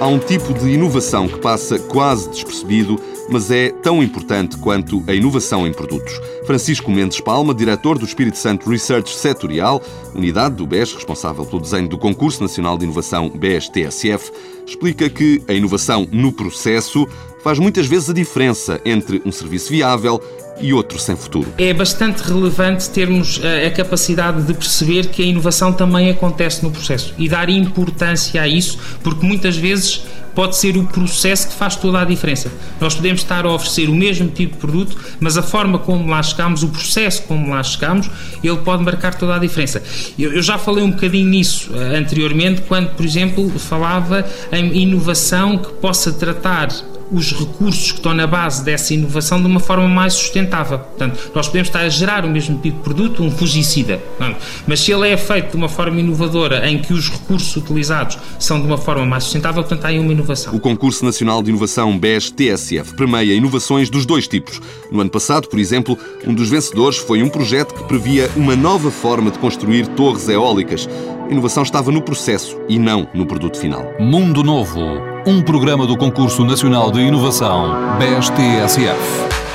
há um tipo de inovação que passa quase despercebido, mas é tão importante quanto a inovação em produtos. Francisco Mendes Palma, diretor do Espírito Santo Research Setorial, unidade do BES responsável pelo desenho do Concurso Nacional de Inovação BES-TSF, explica que a inovação no processo faz muitas vezes a diferença entre um serviço viável e outro sem futuro. É bastante relevante termos eh, a capacidade de perceber que a inovação também acontece no processo e dar importância a isso, porque muitas vezes pode ser o processo que faz toda a diferença. Nós podemos estar a oferecer o mesmo tipo de produto, mas a forma como lá chegamos, o processo como lá chegamos, ele pode marcar toda a diferença. Eu, já falei um bocadinho nisso eh, anteriormente, quando, por exemplo, falava em inovação que possa tratar os recursos que estão na base dessa inovação de uma forma mais sustentável. Portanto, nós podemos estar a gerar o mesmo tipo de produto, um fungicida, mas se ele é feito de uma forma inovadora em que os recursos utilizados são de uma forma mais sustentável, portanto, há aí uma inovação. O Concurso Nacional de Inovação BES-TSF premia inovações dos dois tipos. No ano passado, por exemplo, um dos vencedores foi um projeto que previa uma nova forma de construir torres eólicas. A inovação estava no processo e não no produto final. Mundo Novo, um programa do Concurso Nacional de Inovação BES-TSF.